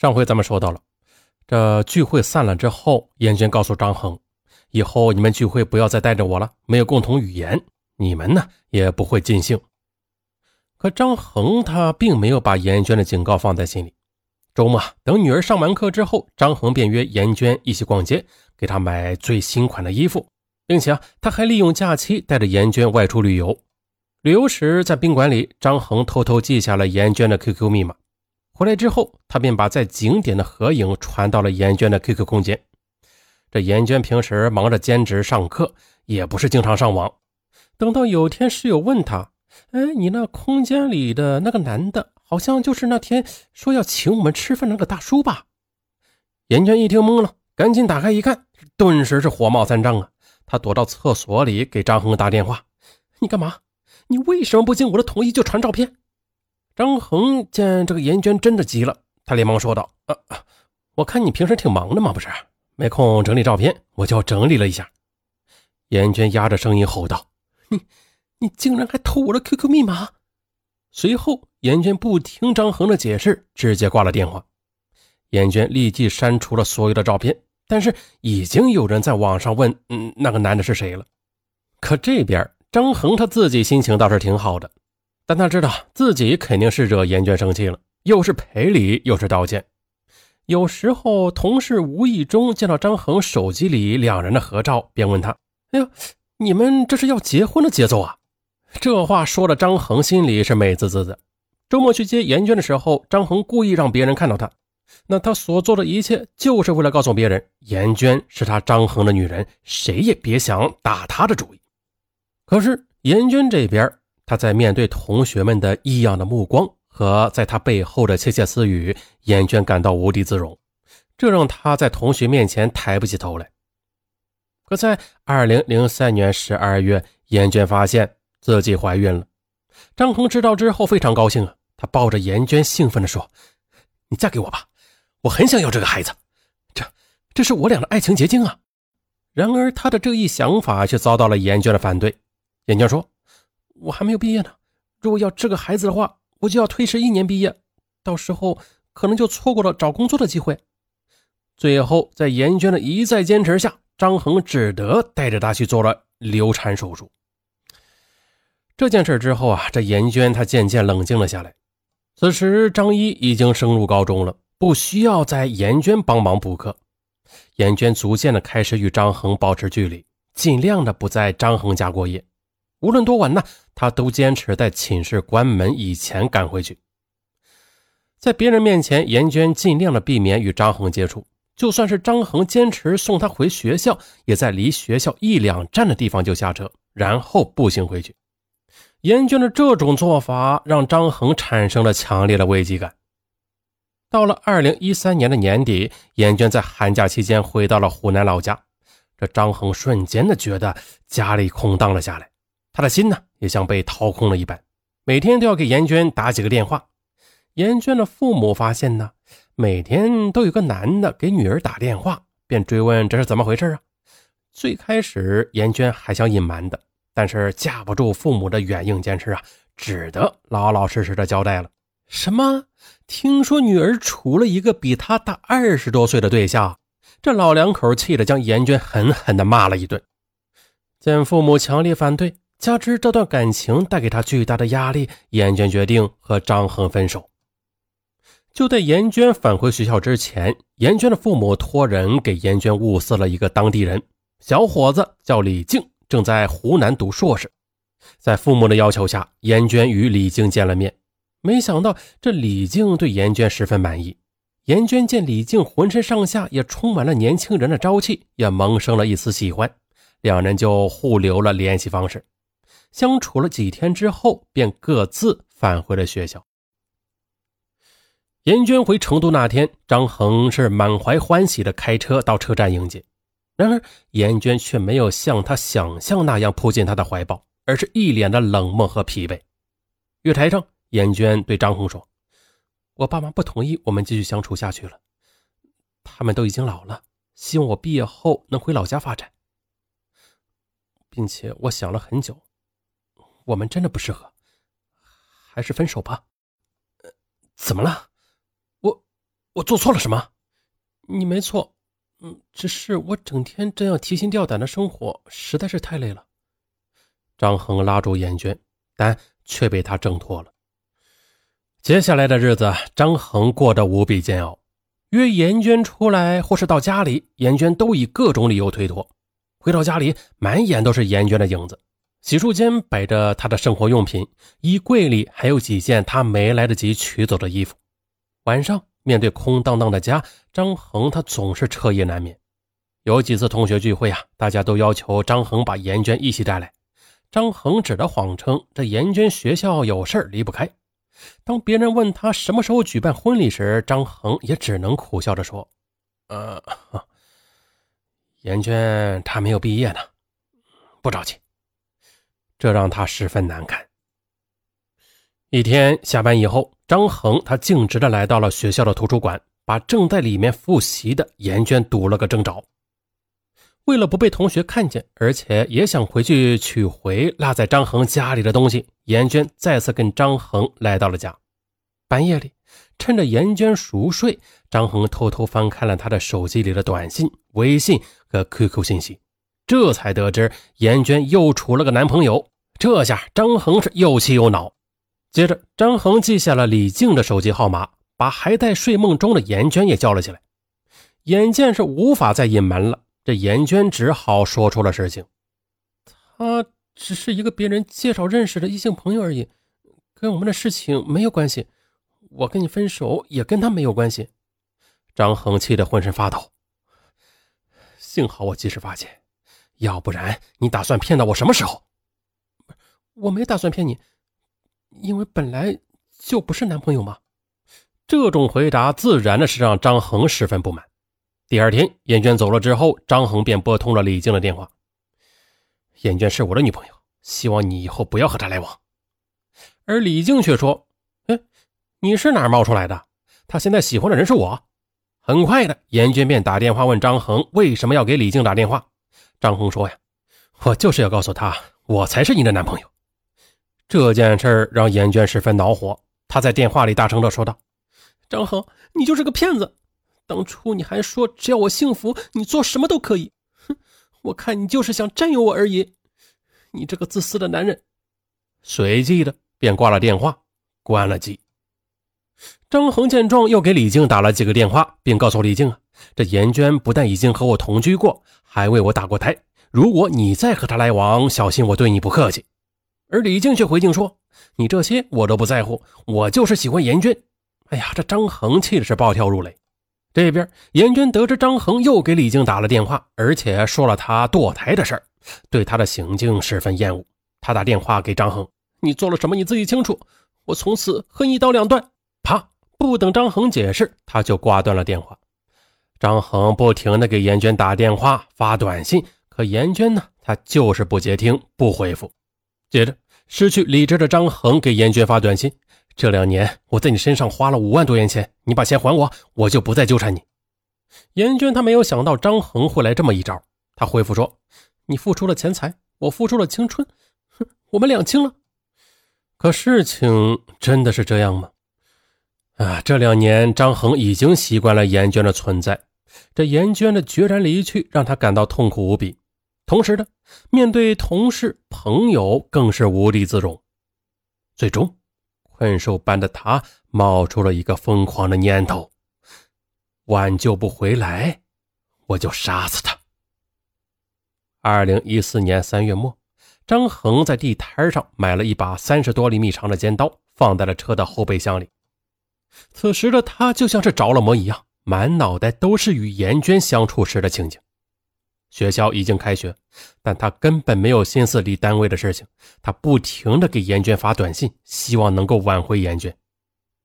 上回咱们说到了，这聚会散了之后，严娟告诉张恒，以后你们聚会不要再带着我了，没有共同语言，你们呢也不会尽兴。可张恒他并没有把严娟的警告放在心里。周末等女儿上完课之后，张恒便约严娟一起逛街，给她买最新款的衣服，并且啊，他还利用假期带着严娟外出旅游。旅游时，在宾馆里，张恒偷偷记下了严娟的 QQ 密码。回来之后，他便把在景点的合影传到了严娟的 QQ 空间。这严娟平时忙着兼职上课，也不是经常上网。等到有天室友问他：“哎，你那空间里的那个男的？”好像就是那天说要请我们吃饭那个大叔吧？严娟一听懵了，赶紧打开一看，顿时是火冒三丈啊！他躲到厕所里给张恒打电话：“你干嘛？你为什么不经我的同意就传照片？”张恒见这个严娟真的急了，他连忙说道：“啊，我看你平时挺忙的嘛，不是？没空整理照片，我就整理了一下。”严娟压着声音吼道：“你，你竟然还偷我的 QQ 密码！”随后，严娟不听张恒的解释，直接挂了电话。严娟立即删除了所有的照片，但是已经有人在网上问：“嗯，那个男的是谁了？”可这边张恒他自己心情倒是挺好的，但他知道自己肯定是惹严娟生气了，又是赔礼又是道歉。有时候同事无意中见到张恒手机里两人的合照，便问他：“哎呦，你们这是要结婚的节奏啊？”这话说的，张恒心里是美滋滋的。周末去接严娟的时候，张恒故意让别人看到他，那他所做的一切就是为了告诉别人，严娟是他张恒的女人，谁也别想打他的主意。可是严娟这边，他在面对同学们的异样的目光和在他背后的窃窃私语，严娟感到无地自容，这让她在同学面前抬不起头来。可在二零零三年十二月，严娟发现。自己怀孕了，张恒知道之后非常高兴啊，他抱着严娟兴奋地说：“你嫁给我吧，我很想要这个孩子，这这是我俩的爱情结晶啊。”然而他的这一想法却遭到了严娟的反对。严娟说：“我还没有毕业呢，如果要这个孩子的话，我就要推迟一年毕业，到时候可能就错过了找工作的机会。”最后在严娟的一再坚持下，张恒只得带着她去做了流产手术。这件事之后啊，这严娟她渐渐冷静了下来。此时张一已经升入高中了，不需要再严娟帮忙补课。严娟逐渐的开始与张恒保持距离，尽量的不在张恒家过夜。无论多晚呢，他都坚持在寝室关门以前赶回去。在别人面前，严娟尽量的避免与张恒接触。就算是张恒坚持送她回学校，也在离学校一两站的地方就下车，然后步行回去。严娟的这种做法让张恒产生了强烈的危机感。到了二零一三年的年底，严娟在寒假期间回到了湖南老家，这张恒瞬间的觉得家里空荡了下来，他的心呢也像被掏空了一般，每天都要给严娟打几个电话。严娟的父母发现呢，每天都有个男的给女儿打电话，便追问这是怎么回事啊？最开始严娟还想隐瞒的。但是架不住父母的软硬兼施啊，只得老老实实的交代了。什么？听说女儿处了一个比她大二十多岁的对象？这老两口气得将严娟狠狠的骂了一顿。见父母强烈反对，加之这段感情带给他巨大的压力，严娟决定和张恒分手。就在严娟返回学校之前，严娟的父母托人给严娟物色了一个当地人，小伙子叫李静。正在湖南读硕士，在父母的要求下，严娟与李静见了面。没想到这李静对严娟十分满意。严娟见李静浑身上下也充满了年轻人的朝气，也萌生了一丝喜欢，两人就互留了联系方式。相处了几天之后，便各自返回了学校。严娟回成都那天，张恒是满怀欢喜的开车到车站迎接。然而，严娟却没有像她想象那样扑进他的怀抱，而是一脸的冷漠和疲惫。月台上，严娟对张恒说：“我爸妈不同意我们继续相处下去了，他们都已经老了，希望我毕业后能回老家发展，并且我想了很久，我们真的不适合，还是分手吧。”怎么了？我我做错了什么？你没错，嗯，只是我整天这样提心吊胆的生活实在是太累了。张恒拉住严娟，但却被他挣脱了。接下来的日子，张恒过得无比煎熬。约严娟出来或是到家里，严娟都以各种理由推脱。回到家里，满眼都是严娟的影子。洗漱间摆着他的生活用品，衣柜里还有几件他没来得及取走的衣服。晚上面对空荡荡的家，张恒他总是彻夜难眠。有几次同学聚会啊，大家都要求张恒把严娟一起带来。张恒只得谎称这严娟学校有事离不开。当别人问他什么时候举办婚礼时，张恒也只能苦笑着说：“呃，严娟她没有毕业呢，不着急。”这让他十分难堪。一天下班以后，张恒他径直的来到了学校的图书馆，把正在里面复习的严娟堵了个正着。为了不被同学看见，而且也想回去取回落在张恒家里的东西，严娟再次跟张恒来到了家。半夜里，趁着严娟熟睡，张恒偷偷翻看了她的手机里的短信、微信和 QQ 信息，这才得知严娟又处了个男朋友。这下张恒是又气又恼。接着，张恒记下了李静的手机号码，把还在睡梦中的严娟也叫了起来。眼见是无法再隐瞒了。这严娟只好说出了实情，他只是一个别人介绍认识的异性朋友而已，跟我们的事情没有关系。我跟你分手也跟他没有关系。张恒气得浑身发抖，幸好我及时发现，要不然你打算骗到我什么时候？我没打算骗你，因为本来就不是男朋友嘛。这种回答自然的是让张恒十分不满。第二天，严娟走了之后，张恒便拨通了李静的电话。严娟是我的女朋友，希望你以后不要和她来往。而李静却说：“哎，你是哪儿冒出来的？她现在喜欢的人是我。”很快的，严娟便打电话问张恒为什么要给李静打电话。张恒说：“呀，我就是要告诉他，我才是你的男朋友。”这件事让严娟十分恼火，她在电话里大声的说道：“张恒，你就是个骗子！”当初你还说只要我幸福，你做什么都可以。哼，我看你就是想占有我而已。你这个自私的男人。随即的便挂了电话，关了机。张恒见状，又给李静打了几个电话，并告诉李静啊，这严娟不但已经和我同居过，还为我打过胎。如果你再和她来往，小心我对你不客气。而李静却回敬说：“你这些我都不在乎，我就是喜欢严娟。”哎呀，这张恒气的是暴跳如雷。这边，严娟得知张恒又给李静打了电话，而且说了他堕胎的事儿，对他的行径十分厌恶。他打电话给张恒：“你做了什么？你自己清楚。我从此和你一刀两断。”啪！不等张恒解释，他就挂断了电话。张恒不停的给严娟打电话、发短信，可严娟呢，她就是不接听、不回复。接着，失去理智的张恒给严娟发短信。这两年我在你身上花了五万多元钱，你把钱还我，我就不再纠缠你。严娟她没有想到张恒会来这么一招，她回复说：“你付出了钱财，我付出了青春，哼，我们两清了。”可事情真的是这样吗？啊，这两年张恒已经习惯了严娟的存在，这严娟的决然离去让他感到痛苦无比，同时呢面对同事朋友更是无地自容，最终。困兽般的他冒出了一个疯狂的念头：挽救不回来，我就杀死他。二零一四年三月末，张恒在地摊上买了一把三十多厘米长的尖刀，放在了车的后备箱里。此时的他就像是着了魔一样，满脑袋都是与严娟相处时的情景。学校已经开学，但他根本没有心思理单位的事情。他不停的给严娟发短信，希望能够挽回严娟。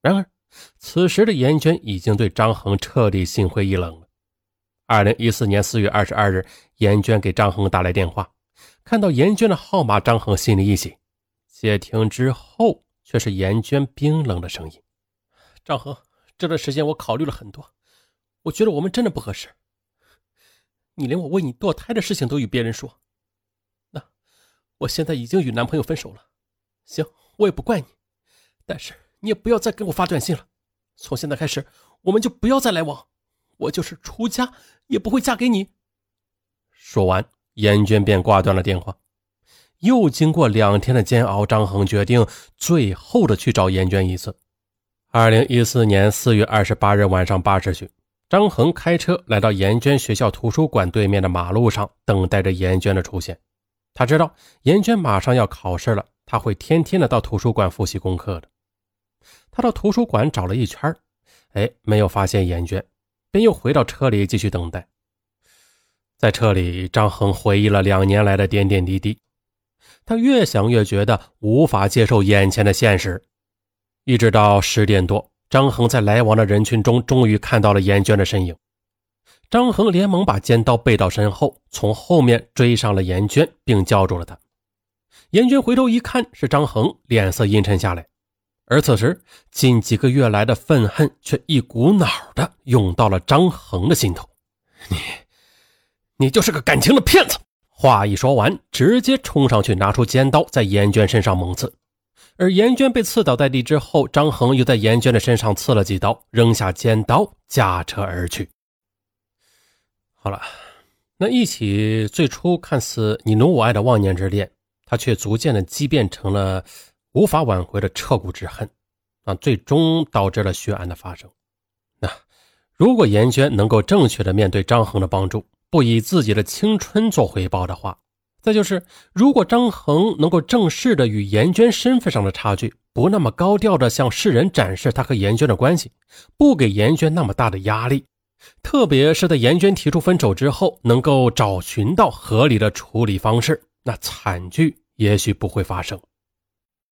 然而，此时的严娟已经对张恒彻底心灰意冷了。二零一四年四月二十二日，严娟给张恒打来电话，看到严娟的号码，张恒心里一喜。接听之后，却是严娟冰冷的声音：“张恒，这段时间我考虑了很多，我觉得我们真的不合适。”你连我为你堕胎的事情都与别人说，那我现在已经与男朋友分手了。行，我也不怪你，但是你也不要再给我发短信了。从现在开始，我们就不要再来往。我就是出家也不会嫁给你。说完，严娟便挂断了电话。又经过两天的煎熬，张恒决定最后的去找严娟一次。二零一四年四月二十八日晚上八时许，张恒开车来到严娟学校图书馆对面的马路上，等待着严娟的出现。他知道严娟马上要考试了，他会天天的到图书馆复习功课的。他到图书馆找了一圈，哎，没有发现严娟，便又回到车里继续等待。在车里，张恒回忆了两年来的点点滴滴。他越想越觉得无法接受眼前的现实，一直到十点多，张恒在来往的人群中终于看到了严娟的身影。张恒连忙把尖刀背到身后，从后面追上了严娟，并叫住了她。严娟回头一看是张恒，脸色阴沉下来。而此时，近几个月来的愤恨却一股脑的涌到了张恒的心头。你，你就是个感情的骗子！话一说完，直接冲上去，拿出尖刀在严娟身上猛刺。而严娟被刺倒在地之后，张恒又在严娟的身上刺了几刀，扔下尖刀，驾车而去。好了，那一起最初看似你侬我爱的忘年之恋，他却逐渐的畸变成了无法挽回的彻骨之恨，啊，最终导致了血案的发生。那如果严娟能够正确的面对张恒的帮助，不以自己的青春做回报的话，再就是，如果张恒能够正式的与严娟身份上的差距，不那么高调的向世人展示他和严娟的关系，不给严娟那么大的压力，特别是在严娟提出分手之后，能够找寻到合理的处理方式，那惨剧也许不会发生。